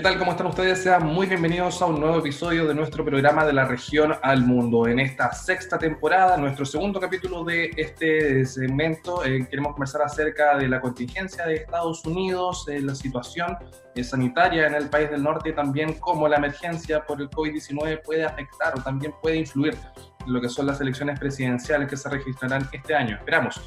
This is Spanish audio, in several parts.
¿Qué tal? ¿Cómo están ustedes? Sean muy bienvenidos a un nuevo episodio de nuestro programa de la región al mundo. En esta sexta temporada, nuestro segundo capítulo de este segmento, eh, queremos conversar acerca de la contingencia de Estados Unidos, eh, la situación eh, sanitaria en el país del norte y también cómo la emergencia por el COVID-19 puede afectar o también puede influir en lo que son las elecciones presidenciales que se registrarán este año. Esperamos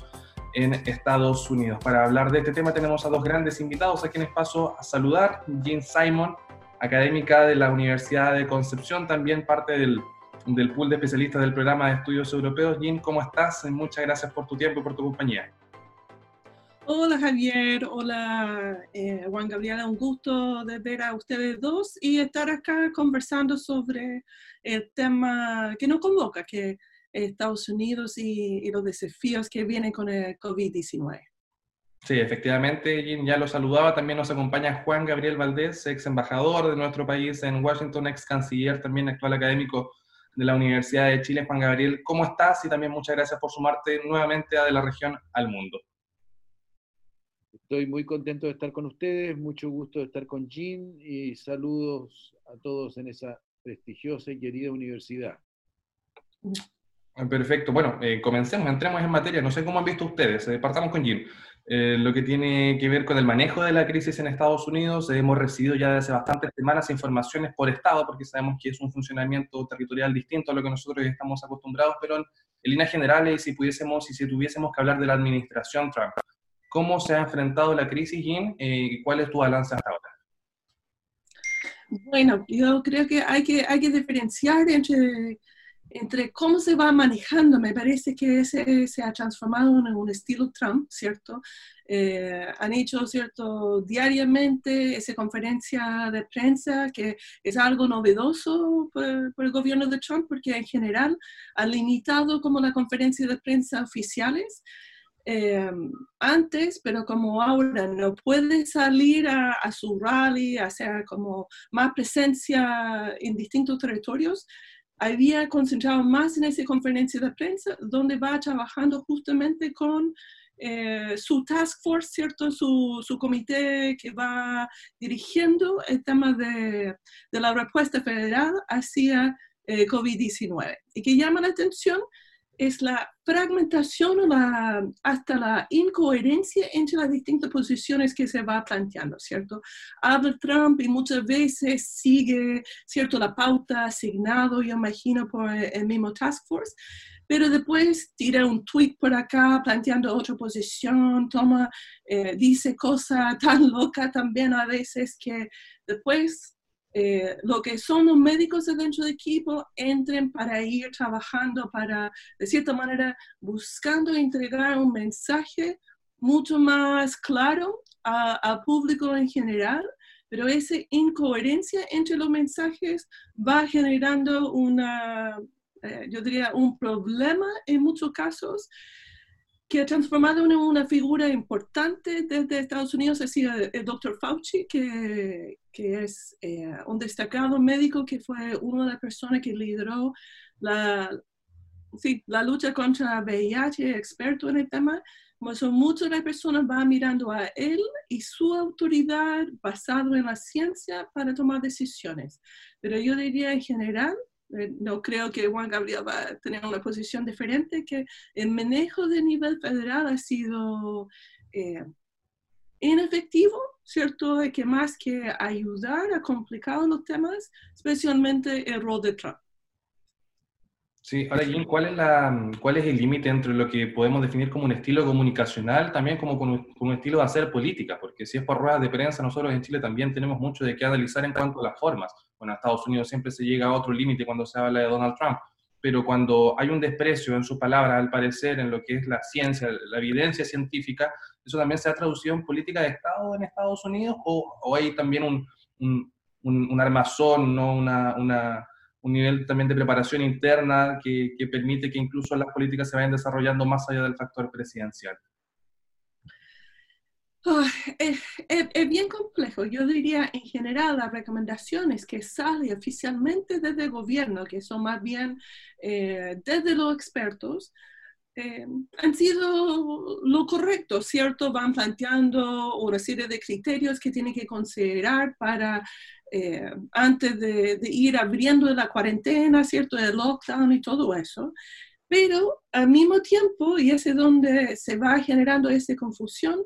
en Estados Unidos. Para hablar de este tema tenemos a dos grandes invitados a quienes paso a saludar. Jean Simon, académica de la Universidad de Concepción, también parte del, del pool de especialistas del programa de estudios europeos. Jean, ¿cómo estás? Muchas gracias por tu tiempo y por tu compañía. Hola Javier, hola eh, Juan Gabriela, un gusto de ver a ustedes dos y estar acá conversando sobre el tema que nos convoca, que Estados Unidos y, los desafíos que vienen con el COVID-19. Sí, efectivamente, ya lo saludaba. También nos acompaña Juan Gabriel Valdés, ex embajador de nuestro país en Washington, ex canciller, también actual académico de la Universidad de Chile. Juan Gabriel, ¿cómo estás? Y también muchas gracias por sumarte nuevamente a De la Región al Mundo. Estoy muy contento de estar con ustedes, mucho gusto de estar con Jean y saludos a todos en esa prestigiosa y querida universidad. Perfecto. Bueno, eh, comencemos, entremos en materia. No sé cómo han visto ustedes. Eh, partamos con Jim. Eh, lo que tiene que ver con el manejo de la crisis en Estados Unidos. hemos recibido ya desde bastantes semanas informaciones por Estado, porque sabemos que es un funcionamiento territorial distinto a lo que nosotros estamos acostumbrados, pero en, líneas generales, si pudiésemos y si tuviésemos que hablar de la administración Trump, ¿cómo se ha enfrentado la crisis, Jim? y ¿Cuál es tu balance hasta ahora? Bueno, yo creo que hay que, hay que diferenciar entre entre cómo se va manejando, me parece que se, se ha transformado en un estilo Trump, ¿cierto? Eh, han hecho, ¿cierto?, diariamente esa conferencia de prensa, que es algo novedoso por, el gobierno de Trump, porque en general ha limitado como la conferencia de prensa oficiales. Eh, antes, pero como ahora no puede salir a, a su rally, hacer como más presencia en distintos territorios, había concentrado más en esa conferencia de prensa, donde va trabajando justamente con eh, su task force, ¿cierto? Su, comité que va dirigiendo el tema de, de la respuesta federal hacia eh, COVID-19. Y que llama la atención es la fragmentación o la, hasta la incoherencia entre las distintas posiciones que se va planteando, ¿cierto? Habla Trump y muchas veces sigue, ¿cierto?, la pauta asignado, yo imagino, por el mismo Task Force, pero después tira un tweet por acá planteando otra posición, toma, eh, dice cosas tan locas también a veces que después eh, lo que son los médicos dentro del equipo entren para ir trabajando, para, de cierta manera, buscando entregar un mensaje mucho más claro al público en general, pero esa incoherencia entre los mensajes va generando una, eh, yo diría, un problema en muchos casos que ha transformado en una figura importante desde Estados Unidos, ha sido el doctor Fauci, que, que es eh, un destacado médico que fue una de las personas que lideró la, sí, la lucha contra VIH, experto en el tema. Son muchas las personas van mirando a él y su autoridad basado en la ciencia para tomar decisiones. Pero yo diría en general, no creo que Juan Gabriel va a tener una posición diferente, que el manejo de nivel federal ha sido eh, inefectivo, ¿cierto? Que más que ayudar a complicar los temas, especialmente el rol de Trump. Sí, ahora Jim, ¿cuál es, la, ¿cuál es el límite entre lo que podemos definir como un estilo comunicacional, también como con un, estilo de hacer política? Porque si es por ruedas de prensa, nosotros en Chile también tenemos mucho de qué analizar en cuanto a las formas. Bueno, en Estados Unidos siempre se llega a otro límite cuando se habla de Donald Trump, pero cuando hay un desprecio en sus palabras, al parecer, en lo que es la ciencia, la evidencia científica, ¿eso también se ha traducido en política de Estado en Estados Unidos o, o hay también un, un, un, armazón, ¿no? una, una un nivel también de preparación interna que, permite que incluso las políticas se vayan desarrollando más allá del factor presidencial? es, bien complejo. Yo diría en general las recomendaciones que salen oficialmente desde el gobierno, que son más bien eh, desde los expertos, eh, han sido lo correcto, ¿cierto? Van planteando una serie de criterios que tienen que considerar para, eh, antes de, de, ir abriendo la cuarentena, ¿cierto? El lockdown y todo eso. Pero al mismo tiempo, y es donde se va generando esa confusión,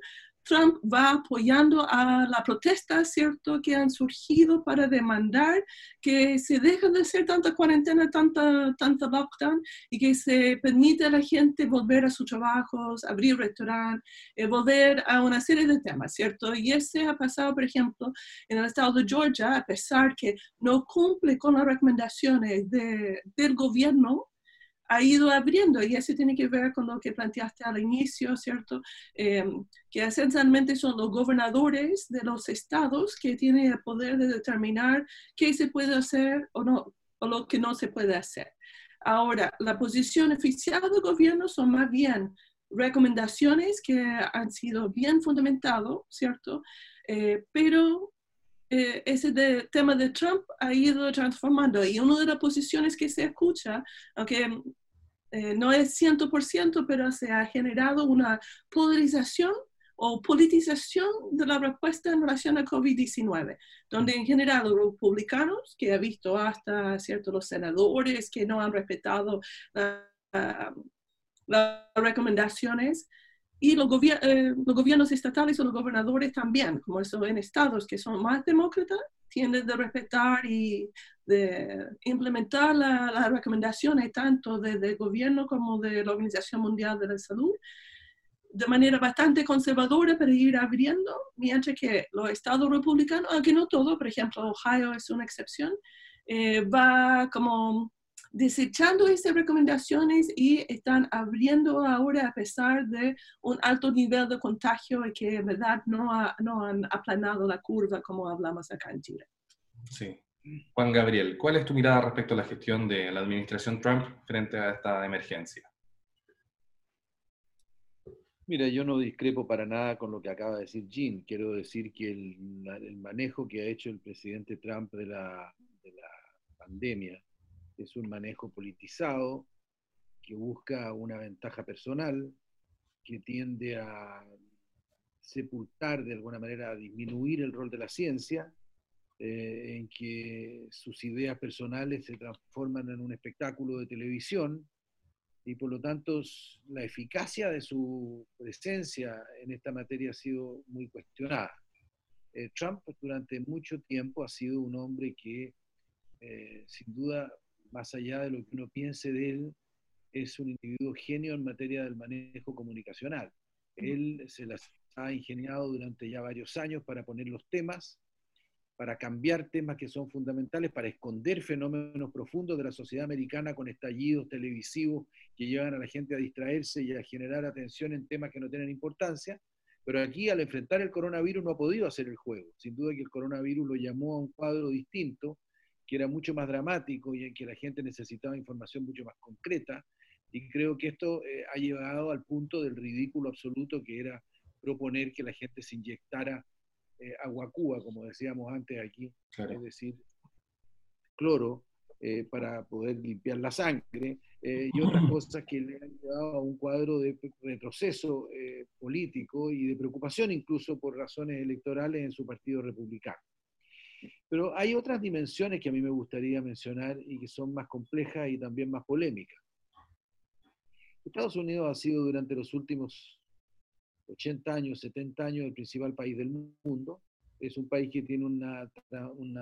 Trump va apoyando a la protesta, ¿cierto?, que han surgido para demandar que se deje de hacer tanta cuarentena, tanta, tanta lockdown y que se permite a la gente volver a sus trabajos, abrir restaurantes, eh, volver a una serie de temas, ¿cierto? Y ese ha pasado, por ejemplo, en el estado de Georgia, a pesar que no cumple con las recomendaciones de, del gobierno, ha ido abriendo y eso tiene que ver con lo que planteaste al inicio, ¿cierto? Eh, que esencialmente son los gobernadores de los estados que tienen el poder de determinar qué se puede hacer o no, o lo que no se puede hacer. Ahora, la posición oficial del gobierno son más bien recomendaciones que han sido bien fundamentadas, ¿cierto? Eh, pero eh, ese tema de Trump ha ido transformando. Y una de las posiciones que se escucha, aunque eh, no es 100%, pero se ha generado una polarización o politización de la respuesta en relación a COVID-19, donde en general los republicanos, que ha visto hasta ciertos los senadores que no han respetado las recomendaciones, y los, eh, los, gobiernos estatales o los gobernadores también, como eso en estados que son más demócratas, tienden de respetar y de implementar las recomendaciones tanto del gobierno como de la Organización Mundial de la Salud de manera bastante conservadora para ir abriendo, mientras que los estados republicanos, aunque no todo, por ejemplo, Ohio es una excepción, eh, va como desechando esas recomendaciones y están abriendo ahora a pesar de un alto nivel de contagio y que en verdad no, no han aplanado la curva como hablamos acá en Chile. Sí. Juan Gabriel, ¿cuál es tu mirada respecto a la gestión de la administración Trump frente a esta emergencia? Mira, yo no discrepo para nada con lo que acaba de decir Jean. Quiero decir que el, el manejo que ha hecho el presidente Trump de la, de la pandemia es un manejo politizado que busca una ventaja personal, que tiende a sepultar de alguna manera, a disminuir el rol de la ciencia, eh, en que sus ideas personales se transforman en un espectáculo de televisión y por lo tanto la eficacia de su presencia en esta materia ha sido muy cuestionada. Eh, Trump durante mucho tiempo ha sido un hombre que eh, sin duda más allá de lo que uno piense de él, es un individuo genio en materia del manejo comunicacional. Él se las ha ingeniado durante ya varios años para poner los temas, para cambiar temas que son fundamentales, para esconder fenómenos profundos de la sociedad americana con estallidos televisivos que llevan a la gente a distraerse y a generar atención en temas que no tienen importancia. Pero aquí, al enfrentar el coronavirus, no ha podido hacer el juego. Sin duda que el coronavirus lo llamó a un cuadro distinto, que era mucho más dramático y en que la gente necesitaba información mucho más concreta. Y creo que esto eh, ha llevado al punto del ridículo absoluto que era proponer que la gente se inyectara eh, agua cuba, como decíamos antes aquí, es decir, cloro, eh, para poder limpiar la sangre, y otras cosas que le han llevado a un cuadro de retroceso político y de preocupación incluso por razones electorales en su partido republicano. Pero hay otras dimensiones que a mí me gustaría mencionar y que son más complejas y también más polémicas. Estados Unidos ha sido durante los últimos 80 años, 70 años el principal país del mundo. Es un país que tiene un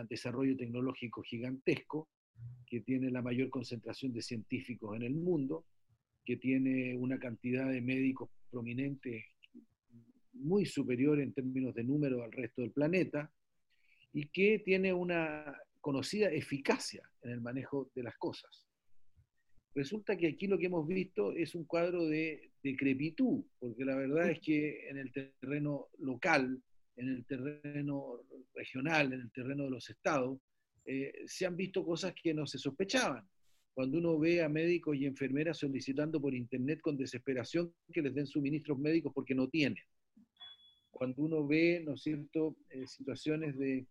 desarrollo tecnológico gigantesco, que tiene la mayor concentración de científicos en el mundo, que tiene una cantidad de médicos prominentes muy superior en términos de número al resto del planeta, y que tiene una conocida eficacia en el manejo de las cosas. Resulta que aquí lo que hemos visto es un cuadro de decrepitud, porque la verdad es que en el terreno local, en el terreno regional, en el terreno de los estados, eh, se han visto cosas que no se sospechaban. Cuando uno ve a médicos y enfermeras solicitando por internet con desesperación que les den suministros médicos porque no tienen. Cuando uno ve, ¿no es cierto?, eh, situaciones de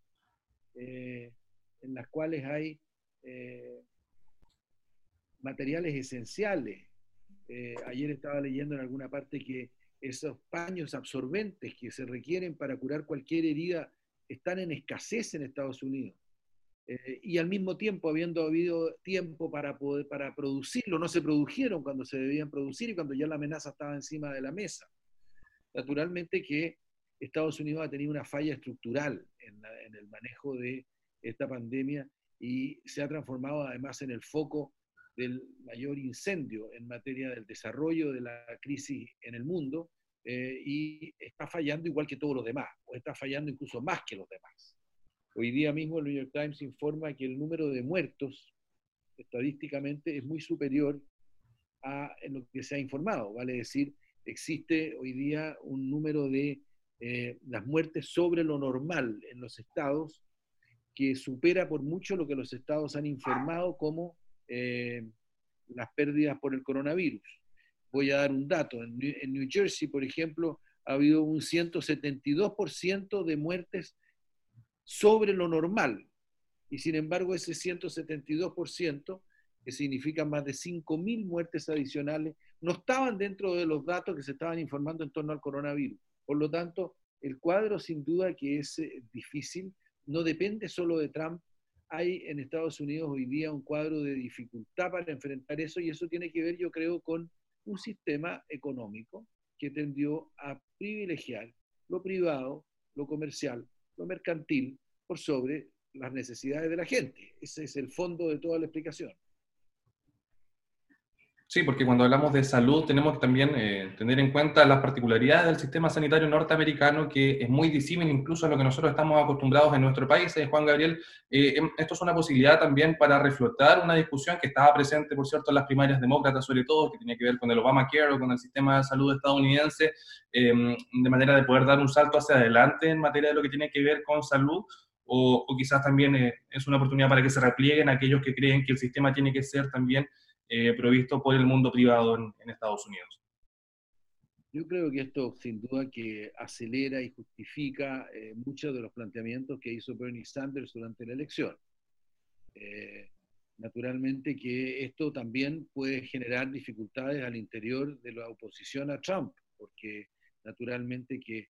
eh, en las cuales hay eh, materiales esenciales Eh, ayer estaba leyendo en alguna parte que esos paños absorbentes que se requieren para curar cualquier herida están en escasez en Estados Unidos. Y al mismo tiempo, habiendo habido tiempo para, para producirlo, no se produjeron cuando se debían producir y cuando ya la amenaza estaba encima de la mesa. Naturalmente que Estados Unidos ha tenido una falla estructural en, el manejo de esta pandemia y se ha transformado además en el foco del mayor incendio en materia del desarrollo de la crisis en el mundo eh, y está fallando igual que todos los demás, o está fallando incluso más que los demás. Hoy día mismo el New York Times informa que el número de muertos estadísticamente es muy superior a lo que se ha informado, vale decir, existe hoy día un número de eh, las muertes sobre lo normal en los estados que supera por mucho lo que los estados han informado como eh, las pérdidas por el coronavirus. Voy a dar un dato. En New, Jersey, por ejemplo, ha habido un 172% de muertes sobre lo normal. Y sin embargo, ese 172%, que significa más de 5.000 muertes adicionales, no estaban dentro de los datos que se estaban informando en torno al coronavirus. Por lo tanto, el cuadro sin duda que es eh, difícil, no depende solo de Trump, hay en Estados Unidos hoy día un cuadro de dificultad para enfrentar eso y eso tiene que ver, yo creo, con un sistema económico que tendió a privilegiar lo privado, lo comercial, lo mercantil por sobre las necesidades de la gente. Ese es el fondo de toda la explicación. Sí, porque cuando hablamos de salud tenemos que también eh, tener en cuenta las particularidades del sistema sanitario norteamericano, que es muy disímil incluso a lo que nosotros estamos acostumbrados en nuestro país. Eh, Juan Gabriel, eh, em, esto es una posibilidad también para reflotar una discusión que estaba presente, por cierto, en las primarias demócratas, sobre todo, que tenía que ver con el Obamacare o con el sistema de salud estadounidense, em, de manera de poder dar un salto hacia adelante en materia de lo que tiene que ver con salud. O, o quizás también es una oportunidad para que se replieguen aquellos que creen que el sistema tiene que ser también eh, provisto por el mundo privado en, Estados Unidos. Yo creo que esto sin duda que acelera y justifica eh, muchos de los planteamientos que hizo Bernie Sanders durante la elección. Eh, naturalmente que esto también puede generar dificultades al interior de la oposición a Trump, porque naturalmente que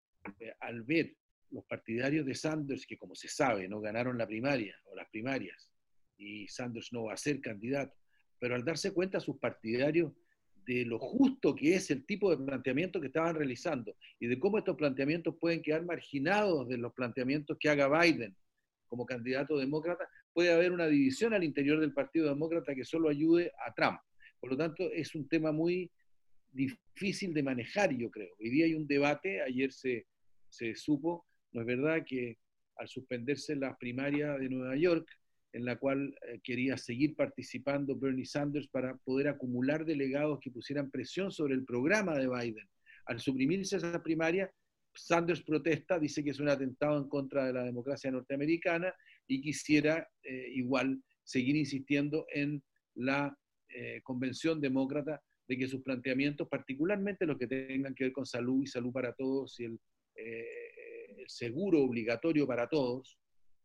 al ver los partidarios de Sanders, que como se sabe, no ganaron la primaria o las primarias, y Sanders no va a ser candidato, pero al darse cuenta sus partidarios de lo justo que es el tipo de planteamiento que estaban realizando y de cómo estos planteamientos pueden quedar marginados de los planteamientos que haga Biden como candidato demócrata, puede haber una división al interior del Partido Demócrata que solo ayude a Trump. Por lo tanto, es un tema muy difícil de manejar, yo creo. Hoy día hay un debate, ayer se, se supo, no es verdad que al suspenderse las primarias de Nueva York, en la cual eh, quería seguir participando Bernie Sanders para poder acumular delegados que pusieran presión sobre el programa de Biden. Al suprimirse esa primaria, Sanders protesta, dice que es un atentado en contra de la democracia norteamericana y quisiera eh, igual seguir insistiendo en la eh, convención demócrata de que sus planteamientos, particularmente los que tengan que ver con salud y salud para todos y el seguro obligatorio para todos,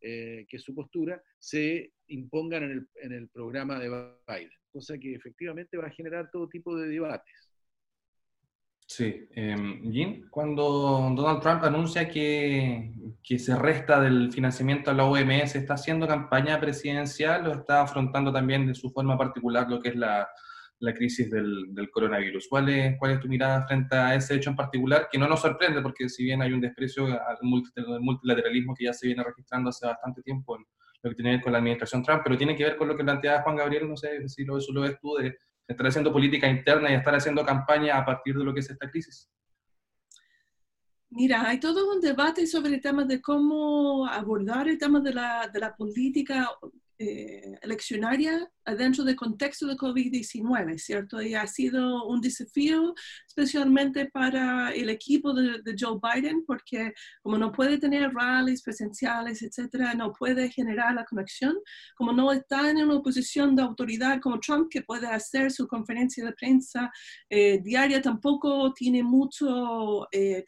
eh, que su postura, se impongan en el, en el, programa de Biden, cosa que efectivamente va a generar todo tipo de debates. Sí, eh, Jim, cuando Donald Trump anuncia que, que, se resta del financiamiento a la OMS, ¿está haciendo campaña presidencial o está afrontando también de su forma particular lo que es la, la crisis del, del coronavirus. ¿Cuál es, ¿Cuál es tu mirada frente a ese hecho en particular? Que no nos sorprende, porque si bien hay un desprecio al multilateralismo que ya se viene registrando hace bastante tiempo en lo que tiene que ver con la administración Trump, pero tiene que ver con lo que planteaba Juan Gabriel, no sé si lo, eso lo ves tú, de estar haciendo política interna y estar haciendo campaña a partir de lo que es esta crisis. Mira, hay todo un debate sobre el tema de cómo abordar el tema de la, de la política eh, eleccionaria dentro del contexto de COVID-19, ¿cierto? Y ha sido un desafío especialmente para el equipo de, Joe Biden, porque como no puede tener rallies presenciales, etcétera, no puede generar la conexión, como no está en una posición de autoridad como Trump, que puede hacer su conferencia de prensa eh, diaria, tampoco tiene mucho... Eh,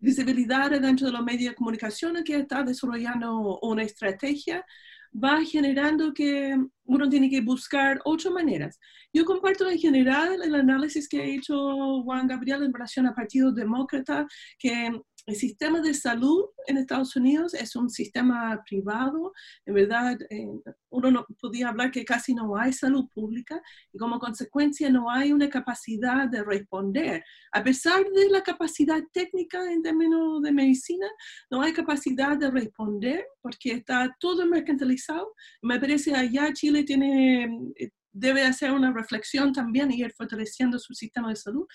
visibilidad dentro de los medios de comunicación que está desarrollando una estrategia va generando que uno tiene que buscar ocho maneras. Yo comparto en general el análisis que ha hecho Juan Gabriel en relación al Partido Demócrata, que el sistema de salud en Estados Unidos es un sistema privado. En verdad, eh, uno no podía hablar que casi no hay salud pública y como consecuencia no hay una capacidad de responder. A pesar de la capacidad técnica en términos de medicina, no hay capacidad de responder porque está todo mercantilizado. Me parece allá Chile tiene eh, debe hacer una reflexión también y ir fortaleciendo su sistema de salud,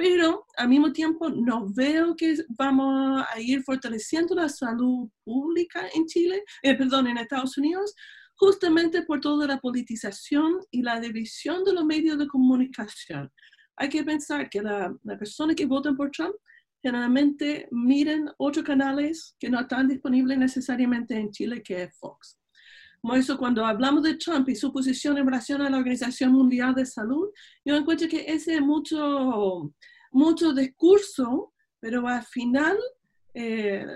pero al mismo tiempo no veo que vamos a ir fortaleciendo la salud pública en Chile, eh, perdón, en Estados Unidos, justamente por toda la politización y la división de los medios de comunicación. Hay que pensar que las la personas que votan por Trump generalmente miren otros canales que no están disponibles necesariamente en Chile, que es Fox. Por eso, cuando hablamos de Trump y su posición en relación a la Organización Mundial de Salud, yo encuentro que ese es mucho, mucho discurso, pero al final eh,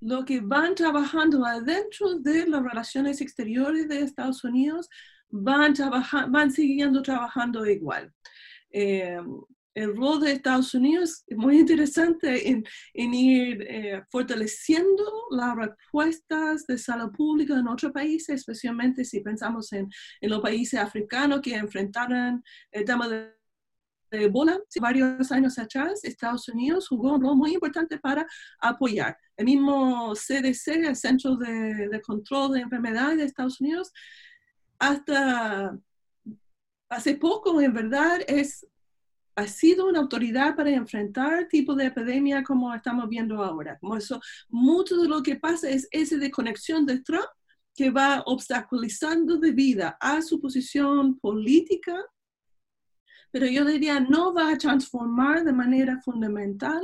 lo que van trabajando adentro de las relaciones exteriores de Estados Unidos van, van siguiendo trabajando igual. Eh, el rol de Estados Unidos es muy interesante en, ir eh, fortaleciendo las respuestas de salud pública en otros países, especialmente si pensamos en, los países africanos que enfrentaron el tema de Ebola. Varios años atrás, Estados Unidos jugó un rol muy importante para apoyar. El mismo CDC, el Centro de, de Control de Enfermedades de Estados Unidos, hasta hace poco, en verdad, es ha sido una autoridad para enfrentar tipo de epidemia como estamos viendo ahora. Como eso, mucho de lo que pasa es esa desconexión de Trump que va obstaculizando de vida a su posición política, pero yo diría no va a transformar de manera fundamental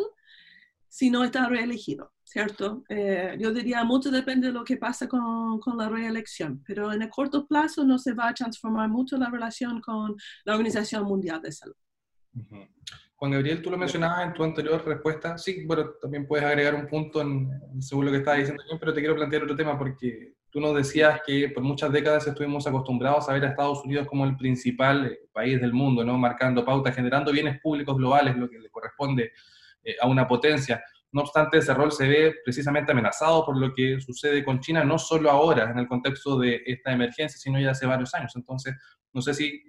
si no está reelegido, ¿cierto? Eh, yo diría mucho depende de lo que pasa con, con, la reelección, pero en el corto plazo no se va a transformar mucho la relación con la Organización Mundial de Salud. Juan Gabriel, tú lo mencionabas en tu anterior respuesta. Sí, bueno, también puedes agregar un punto en, según lo que estaba diciendo, pero te quiero plantear otro tema porque tú nos decías que por muchas décadas estuvimos acostumbrados a ver a Estados Unidos como el principal eh, país del mundo, ¿no? marcando pautas, generando bienes públicos globales, lo que le corresponde eh, a una potencia. No obstante, ese rol se ve precisamente amenazado por lo que sucede con China, no solo ahora en el contexto de esta emergencia, sino ya hace varios años. Entonces, no sé si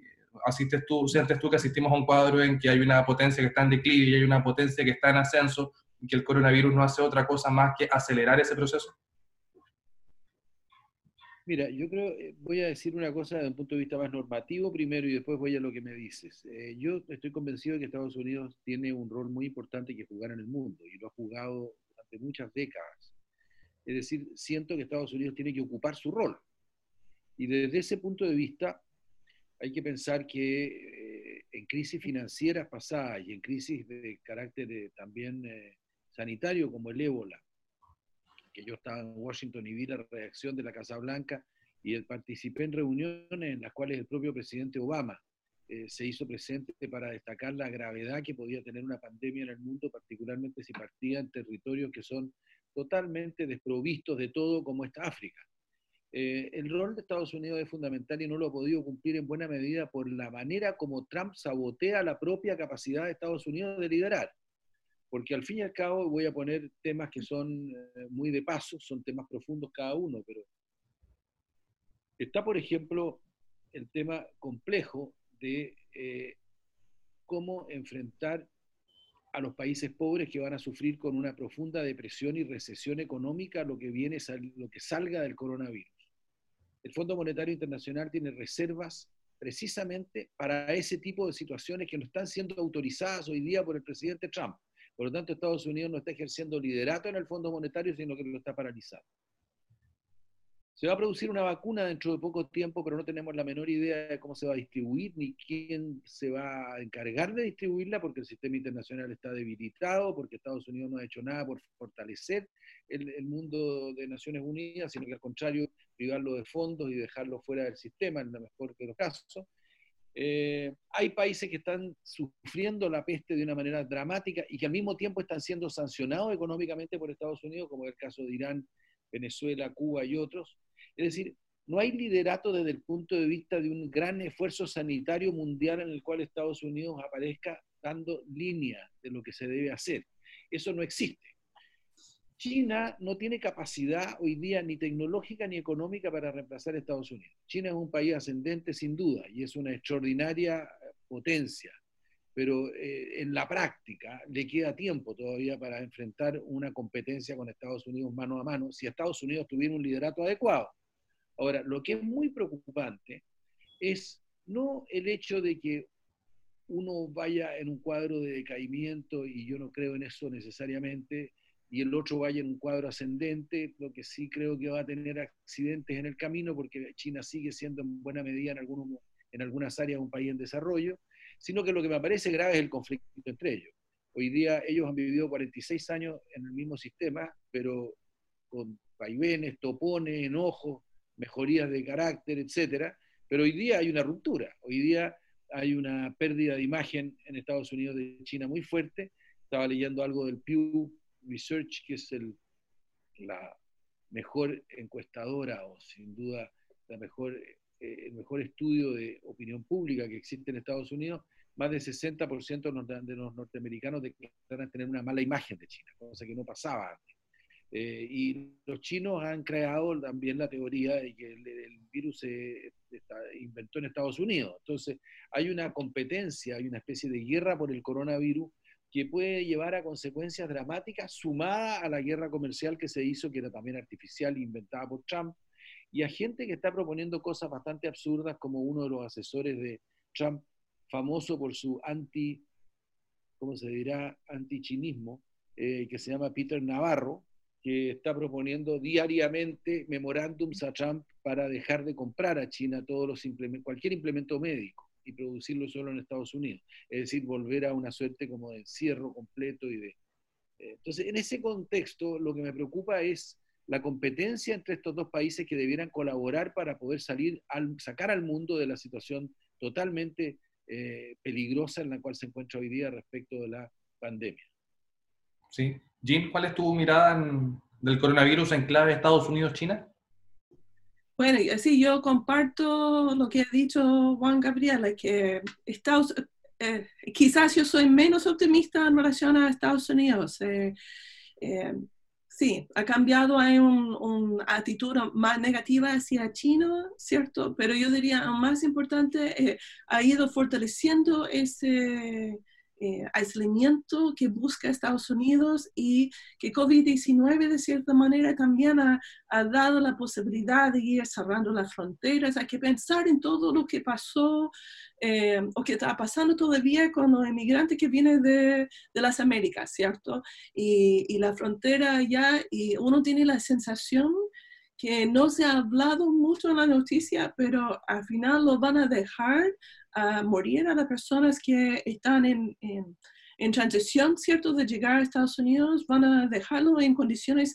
asistes tú, sientes tú que asistimos a un cuadro en que hay una potencia que está en declive y hay una potencia que está en ascenso y que el coronavirus no hace otra cosa más que acelerar ese proceso? Mira, yo creo, eh, voy a decir una cosa desde un punto de vista más normativo primero y después voy a lo que me dices. Eh, yo estoy convencido de que Estados Unidos tiene un rol muy importante que jugar en el mundo y lo ha jugado durante muchas décadas. Es decir, siento que Estados Unidos tiene que ocupar su rol. Y desde ese punto de vista, hay que pensar que eh, en crisis financieras pasadas y en crisis de carácter eh, también eh, sanitario como el ébola, que yo estaba en Washington y vi la reacción de la Casa Blanca y participé en reuniones en las cuales el propio presidente Obama se hizo presente para destacar la gravedad que podía tener una pandemia en el mundo, particularmente si partía en territorios que son totalmente desprovistos de todo como esta África. Eh, el rol de Estados Unidos es fundamental y no lo ha podido cumplir en buena medida por la manera como Trump sabotea la propia capacidad de Estados Unidos de liderar. Porque al fin y al cabo voy a poner temas que son eh, muy de paso, son temas profundos cada uno, pero está, por ejemplo, el tema complejo de eh, cómo enfrentar a los países pobres que van a sufrir con una profunda depresión y recesión económica lo que viene, lo que salga del coronavirus el Fondo Monetario Internacional tiene reservas precisamente para ese tipo de situaciones que no están siendo autorizadas hoy día por el presidente Trump. Por lo tanto, Estados Unidos no está ejerciendo liderato en el Fondo Monetario, sino que lo está paralizando. Se va a producir una vacuna dentro de poco tiempo, pero no tenemos la menor idea de cómo se va a distribuir ni quién se va a encargar de distribuirla, porque el sistema internacional está debilitado, porque Estados Unidos no ha hecho nada por fortalecer el, mundo de Naciones Unidas, sino que al contrario, privarlo de fondos y dejarlo fuera del sistema, en lo mejor de los casos. Eh, hay países que están sufriendo la peste de una manera dramática y que al mismo tiempo están siendo sancionados económicamente por Estados Unidos, como es el caso de Irán, Venezuela, Cuba y otros. Es decir, no hay liderato desde el punto de vista de un gran esfuerzo sanitario mundial en el cual Estados Unidos aparezca dando línea de lo que se debe hacer. Eso no existe. China no tiene capacidad hoy día ni tecnológica ni económica para reemplazar a Estados Unidos. China es un país ascendente sin duda y es una extraordinaria potencia, pero eh, en la práctica le queda tiempo todavía para enfrentar una competencia con Estados Unidos mano a mano si Estados Unidos tuviera un liderato adecuado. Ahora, lo que es muy preocupante es no el hecho de que uno vaya en un cuadro de decaimiento, y yo no creo en eso necesariamente, y el otro vaya en un cuadro ascendente, lo que sí creo que va a tener accidentes en el camino, porque China sigue siendo en buena medida en, algunos, en algunas áreas un país en desarrollo, sino que lo que me parece grave es el conflicto entre ellos. Hoy día ellos han vivido 46 años en el mismo sistema, pero con vaivenes, topones, enojos, mejorías de carácter, etcétera, pero hoy día hay una ruptura, hoy día hay una pérdida de imagen en Estados Unidos de China muy fuerte. Estaba leyendo algo del Pew Research, que es la mejor encuestadora o sin duda la mejor, eh, el mejor estudio de opinión pública que existe en Estados Unidos, más del 60% de los norteamericanos declaran tener una mala imagen de China, cosa que no pasaba antes. Eh, y los chinos han creado también la teoría de que el, virus se inventó en Estados Unidos. Entonces, hay una competencia, hay una especie de guerra por el coronavirus que puede llevar a consecuencias dramáticas sumada a la guerra comercial que se hizo, que era también artificial inventada por Trump, y a gente que está proponiendo cosas bastante absurdas, como uno de los asesores de Trump, famoso por su anti, ¿cómo se dirá?, antichinismo, eh, que se llama Peter Navarro, que está proponiendo diariamente memorándums a Trump para dejar de comprar a China todos los cualquier implemento médico y producirlo solo en Estados Unidos. Es decir, volver a una suerte como de encierro completo y de... Eh, entonces, en ese contexto, lo que me preocupa es la competencia entre estos dos países que debieran colaborar para poder salir, al, sacar al mundo de la situación totalmente eh, peligrosa en la cual se encuentra hoy día respecto de la pandemia. Sí. Jim, ¿cuál es tu mirada del coronavirus en clave Estados Unidos-China? Bueno, sí, yo comparto lo que ha dicho Juan Gabriel, que Estados, eh, quizás yo soy menos optimista en relación a Estados Unidos. Eh, eh, sí, ha cambiado, hay una actitud más negativa hacia China, ¿cierto? Pero yo diría, más importante, ha ido fortaleciendo ese eh, aislamiento que busca Estados Unidos y que COVID-19 de cierta manera también ha, dado la posibilidad de ir cerrando las fronteras. Hay que pensar en todo lo que pasó eh, o que está pasando todavía con los inmigrantes que vienen de, de las Américas, ¿cierto? Y, y la frontera ya, y uno tiene la sensación que no se ha hablado mucho en la noticia, pero al final lo van a dejar a morir a las personas que están en, en, transición, ¿cierto?, de llegar a Estados Unidos, van a dejarlo en condiciones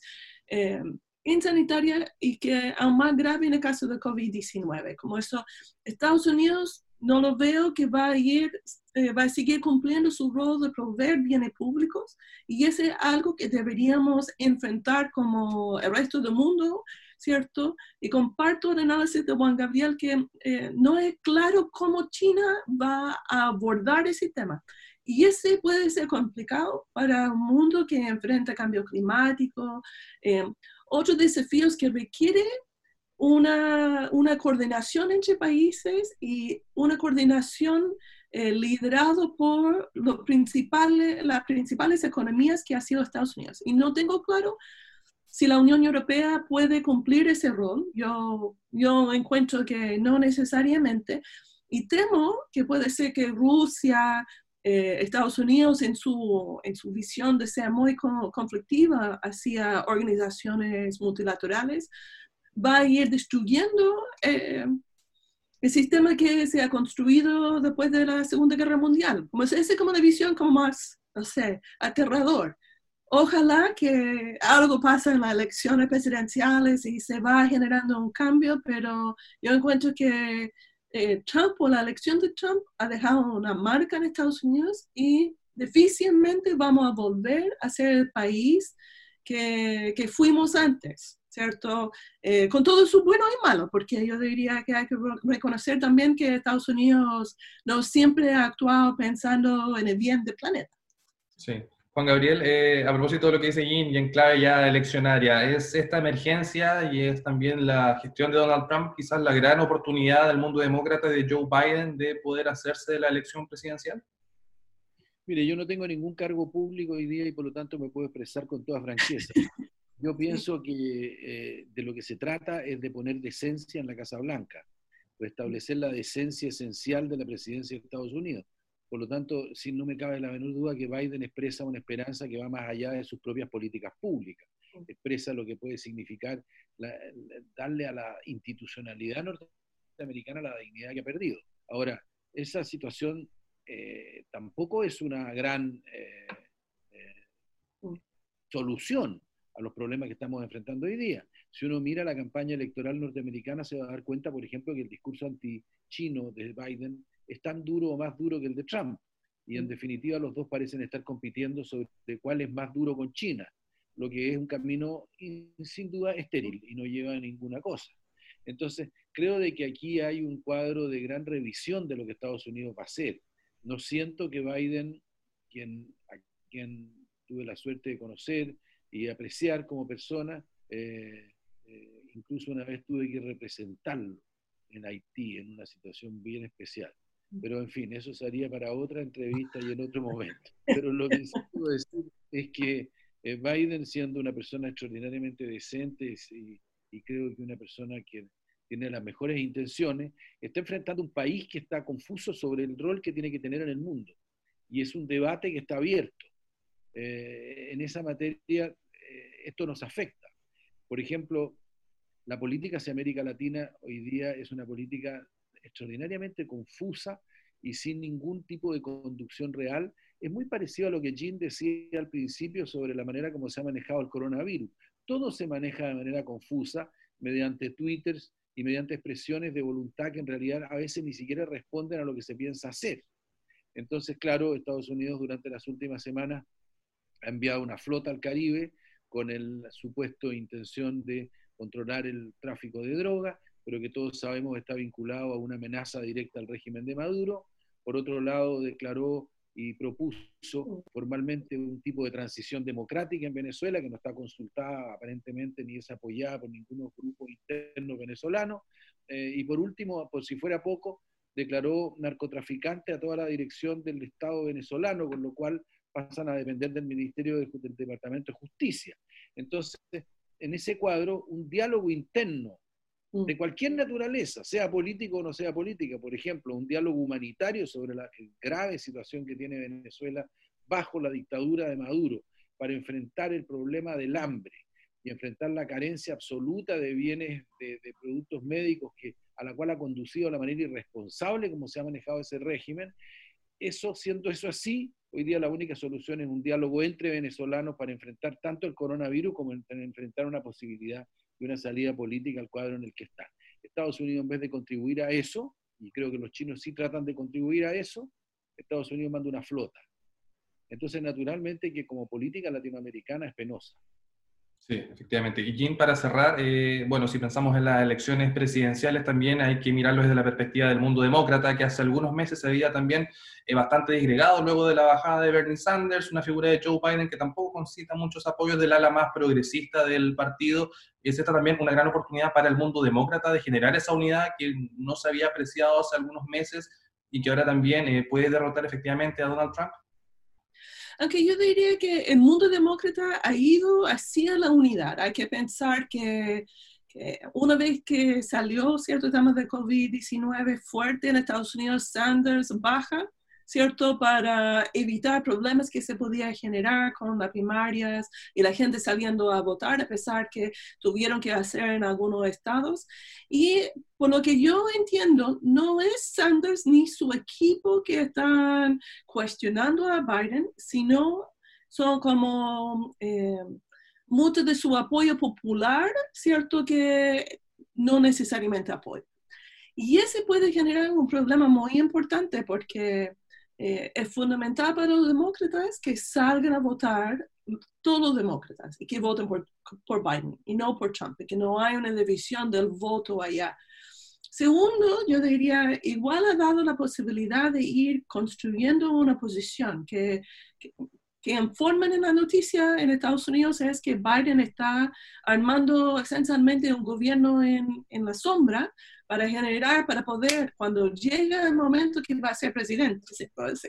eh, insanitarias y que aún más grave en el caso de COVID-19. Como eso, Estados Unidos no lo veo que va a ir, eh, va a seguir cumpliendo su rol de proveer bienes públicos y ese es algo que deberíamos enfrentar como el resto del mundo ¿cierto? Y comparto el análisis de Juan Gabriel que eh, no es claro cómo China va a abordar ese tema. Y ese puede ser complicado para un mundo que enfrenta cambio climático, eh, otros desafíos que requiere una, una, coordinación entre países y una coordinación eh, liderado por los principales, las principales economías que ha sido Estados Unidos. Y no tengo claro si la Unión Europea puede cumplir ese rol, yo, yo encuentro que no necesariamente, y temo que puede ser que Rusia, eh, Estados Unidos en su, en su visión de ser muy conflictiva hacia organizaciones multilaterales, va a ir destruyendo eh, el sistema que se ha construido después de la Segunda Guerra Mundial. Como ese es como una visión como más, no sé, aterrador. Ojalá que algo pase en las elecciones presidenciales y se va generando un cambio, pero yo encuentro que eh, Trump o la elección de Trump ha dejado una marca en Estados Unidos y difícilmente vamos a volver a ser el país que, que fuimos antes. ¿cierto? Eh, con todo su bueno y malo, porque yo diría que hay que reconocer también que Estados Unidos no siempre ha actuado pensando en el bien del planeta. Sí. Juan Gabriel, eh, a propósito de lo que dice Jim y en clave ya eleccionaria, ¿es esta emergencia y es también la gestión de Donald Trump quizás la gran oportunidad del mundo demócrata de Joe Biden de poder hacerse de la elección presidencial? Mire, yo no tengo ningún cargo público hoy día y por lo tanto me puedo expresar con toda franqueza. Yo pienso que eh, de lo que se trata es de poner decencia en la Casa Blanca, de establecer la decencia esencial de la presidencia de Estados Unidos. Por lo tanto, si no me cabe la menor duda que Biden expresa una esperanza que va más allá de sus propias políticas públicas. Expresa lo que puede significar darle a la institucionalidad norteamericana la dignidad que ha perdido. Ahora, esa situación eh, tampoco es una gran eh, eh, solución a los problemas que estamos enfrentando hoy día. Si uno mira la campaña electoral norteamericana, se va a dar cuenta, por ejemplo, que el discurso anti-chino de Biden es tan duro o más duro que el de Trump. Y en mm. definitiva los dos parecen estar compitiendo sobre cuál es más duro con China, lo que es un camino sin duda estéril y no lleva a ninguna cosa. Entonces, creo de que aquí hay un cuadro de gran revisión de lo que Estados Unidos va a hacer. No siento que Biden, quien, a quien tuve la suerte de conocer y apreciar como persona, eh, eh, incluso una vez tuve que representarlo en Haití en una situación bien especial. Pero en fin, eso sería para otra entrevista y en otro momento. Pero lo que sí puedo decir es que eh, Biden, siendo una persona extraordinariamente decente y, y, creo que una persona que tiene las mejores intenciones, está enfrentando un país que está confuso sobre el rol que tiene que tener en el mundo. Y es un debate que está abierto. Eh, en esa materia, eh, esto nos afecta. Por ejemplo, la política hacia América Latina hoy día es una política extraordinariamente confusa y sin ningún tipo de conducción real, es muy parecido a lo que Jim decía al principio sobre la manera como se ha manejado el coronavirus. Todo se maneja de manera confusa mediante twitters y mediante expresiones de voluntad que en realidad a veces ni siquiera responden a lo que se piensa hacer. Entonces, claro, Estados Unidos durante las últimas semanas ha enviado una flota al Caribe con el supuesto intención de controlar el tráfico de drogas, pero que todos sabemos está vinculado a una amenaza directa al régimen de Maduro. Por otro lado, declaró y propuso formalmente un tipo de transición democrática en Venezuela que no está consultada aparentemente ni es apoyada por ningún grupo interno venezolano. Eh, y por último, por si fuera poco, declaró narcotraficante a toda la dirección del Estado venezolano, con lo cual pasan a depender del Ministerio del Departamento de Justicia. Entonces, en ese cuadro, un diálogo interno. De cualquier naturaleza, sea político o no sea política. Por ejemplo, un diálogo humanitario sobre la grave situación que tiene Venezuela bajo la dictadura de Maduro para enfrentar el problema del hambre y enfrentar la carencia absoluta de bienes, de, productos médicos que, a la cual ha conducido de la manera irresponsable como se ha manejado ese régimen. Eso, siendo eso así, hoy día la única solución es un diálogo entre venezolanos para enfrentar tanto el coronavirus como enfrentar una posibilidad y una salida política al cuadro en el que está. Estados Unidos, en vez de contribuir a eso, y creo que los chinos sí tratan de contribuir a eso, Estados Unidos manda una flota. Entonces, naturalmente que como política latinoamericana es penosa. Sí, efectivamente. Y Jim, para cerrar, eh, bueno, si pensamos en las elecciones presidenciales, también hay que mirarlo desde la perspectiva del mundo demócrata, que hace algunos meses se veía también eh, bastante disgregado luego de la bajada de Bernie Sanders, una figura de Joe Biden que tampoco concita muchos apoyos del ala más progresista del partido. Es esta también una gran oportunidad para el mundo demócrata de generar esa unidad que no se había apreciado hace algunos meses y que ahora también eh, puede derrotar efectivamente a Donald Trump. Aunque yo diría que el mundo demócrata ha ido hacia la unidad. Hay que pensar que, una vez que salió cierto tema de COVID-19 fuerte en Estados Unidos, Sanders baja ¿cierto? Para evitar problemas que se podían generar con las primarias y la gente saliendo a votar, a pesar que tuvieron que hacer en algunos estados. Y por lo que yo entiendo, no es Sanders ni su equipo que están cuestionando a Biden, sino son como eh, mucho de su apoyo popular, ¿cierto? Que no necesariamente apoyo. Y ese puede generar un problema muy importante porque eh, es fundamental para los demócratas que salgan a votar todos los demócratas y que voten por, por Biden y no por Trump, que no haya una división del voto allá. Segundo, yo diría, igual ha dado la posibilidad de ir construyendo una posición que, que, que informan en la noticia en Estados Unidos es que Biden está armando esencialmente un gobierno en, en, la sombra para generar, para poder, cuando llega el momento que va a ser presidente,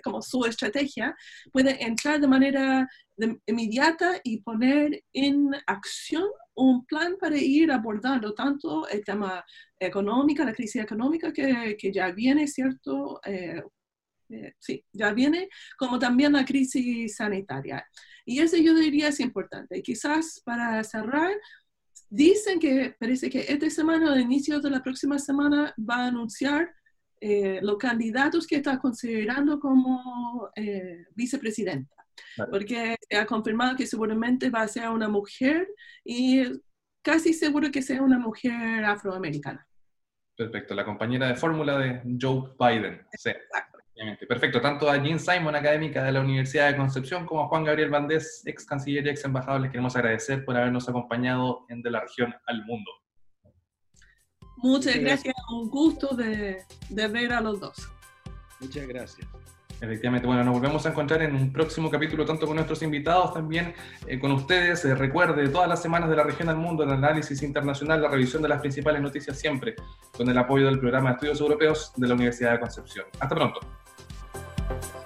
como su estrategia, puede entrar de manera de, inmediata y poner en acción un plan para ir abordando tanto el tema económico, la crisis económica que, que ya viene, ¿cierto? Eh, eh, sí, ya viene, como también la crisis sanitaria. Y eso yo diría es importante. Quizás para cerrar, dicen que parece que esta semana, al inicio de la próxima semana, va a anunciar eh, los candidatos que está considerando como eh, vicepresidenta. Porque ha confirmado que seguramente va a ser una mujer y casi seguro que sea una mujer afroamericana. Perfecto, la compañera de fórmula de Joe Biden. Sí. Perfecto, tanto a Jean Simon, académica de la Universidad de Concepción, como a Juan Gabriel Vandés, ex canciller y ex embajador, les queremos agradecer por habernos acompañado en De la Región al Mundo. Muchas gracias, un gusto de, de ver a los dos. Muchas gracias. Efectivamente, bueno, nos volvemos a encontrar en un próximo capítulo, tanto con nuestros invitados, también eh, con ustedes. Eh, recuerde, todas las semanas de la región al mundo, el análisis internacional, la revisión de las principales noticias siempre, con el apoyo del programa de estudios europeos de la Universidad de Concepción. Hasta pronto. Thank you.